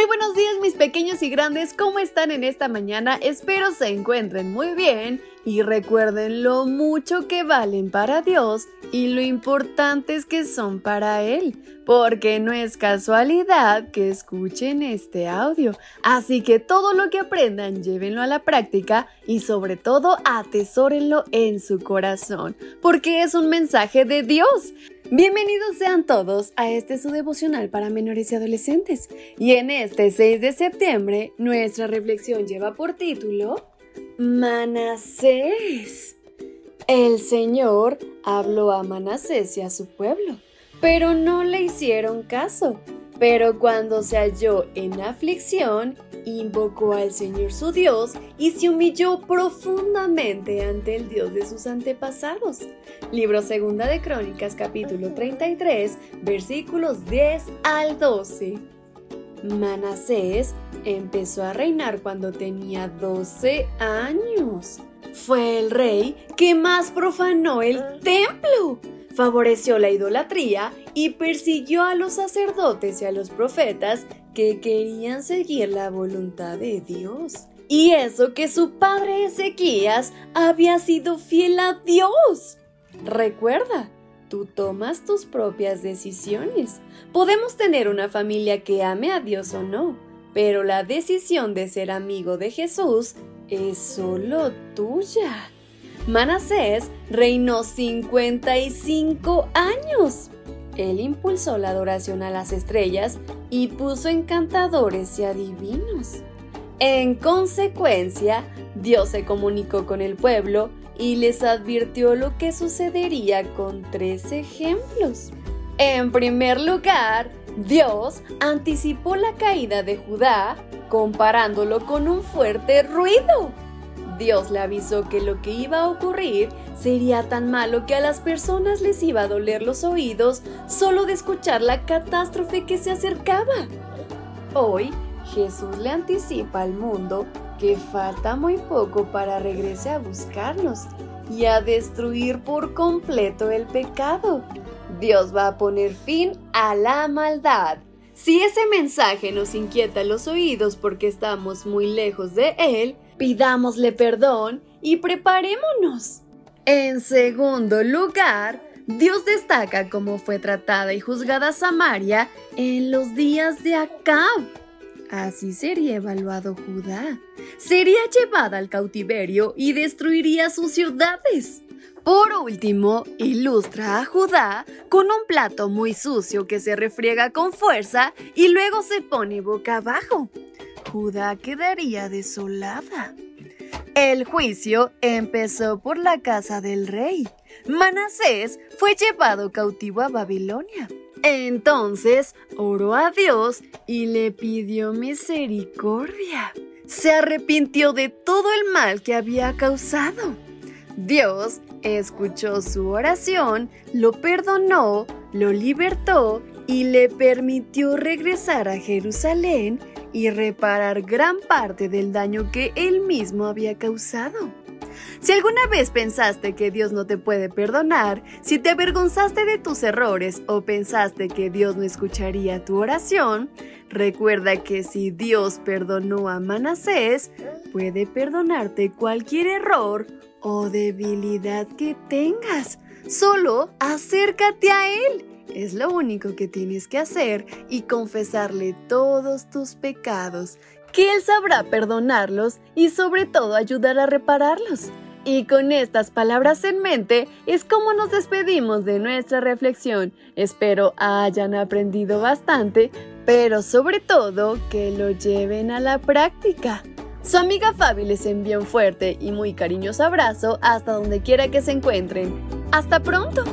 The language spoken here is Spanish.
Muy buenos días mis pequeños y grandes, ¿cómo están en esta mañana? Espero se encuentren muy bien y recuerden lo mucho que valen para Dios y lo importantes que son para Él, porque no es casualidad que escuchen este audio. Así que todo lo que aprendan llévenlo a la práctica y sobre todo atesórenlo en su corazón, porque es un mensaje de Dios. Bienvenidos sean todos a este su devocional para menores y adolescentes. Y en este 6 de septiembre, nuestra reflexión lleva por título Manasés. El Señor habló a Manasés y a su pueblo, pero no le hicieron caso. Pero cuando se halló en aflicción, invocó al Señor su Dios y se humilló profundamente ante el Dios de sus antepasados. Libro Segunda de Crónicas capítulo 33 versículos 10 al 12. Manasés empezó a reinar cuando tenía 12 años. Fue el rey que más profanó el templo favoreció la idolatría y persiguió a los sacerdotes y a los profetas que querían seguir la voluntad de Dios. Y eso que su padre Ezequías había sido fiel a Dios. Recuerda, tú tomas tus propias decisiones. Podemos tener una familia que ame a Dios o no, pero la decisión de ser amigo de Jesús es solo tuya. Manasés reinó 55 años. Él impulsó la adoración a las estrellas y puso encantadores y adivinos. En consecuencia, Dios se comunicó con el pueblo y les advirtió lo que sucedería con tres ejemplos. En primer lugar, Dios anticipó la caída de Judá comparándolo con un fuerte ruido. Dios le avisó que lo que iba a ocurrir sería tan malo que a las personas les iba a doler los oídos solo de escuchar la catástrofe que se acercaba. Hoy, Jesús le anticipa al mundo que falta muy poco para regrese a buscarnos y a destruir por completo el pecado. Dios va a poner fin a la maldad. Si ese mensaje nos inquieta los oídos porque estamos muy lejos de Él, pidámosle perdón y preparémonos. En segundo lugar, Dios destaca cómo fue tratada y juzgada Samaria en los días de Acab. Así sería evaluado Judá. Sería llevada al cautiverio y destruiría sus ciudades. Por último, ilustra a Judá con un plato muy sucio que se refriega con fuerza y luego se pone boca abajo. Judá quedaría desolada. El juicio empezó por la casa del rey. Manasés fue llevado cautivo a Babilonia. Entonces oró a Dios y le pidió misericordia. Se arrepintió de todo el mal que había causado. Dios escuchó su oración, lo perdonó, lo libertó y le permitió regresar a Jerusalén y reparar gran parte del daño que él mismo había causado. Si alguna vez pensaste que Dios no te puede perdonar, si te avergonzaste de tus errores o pensaste que Dios no escucharía tu oración, recuerda que si Dios perdonó a Manasés, puede perdonarte cualquier error o debilidad que tengas. Solo acércate a Él es lo único que tienes que hacer y confesarle todos tus pecados, que Él sabrá perdonarlos y sobre todo ayudar a repararlos. Y con estas palabras en mente es como nos despedimos de nuestra reflexión. Espero hayan aprendido bastante, pero sobre todo que lo lleven a la práctica. Su amiga Fabi les envía un fuerte y muy cariñoso abrazo hasta donde quiera que se encuentren. ¡Hasta pronto!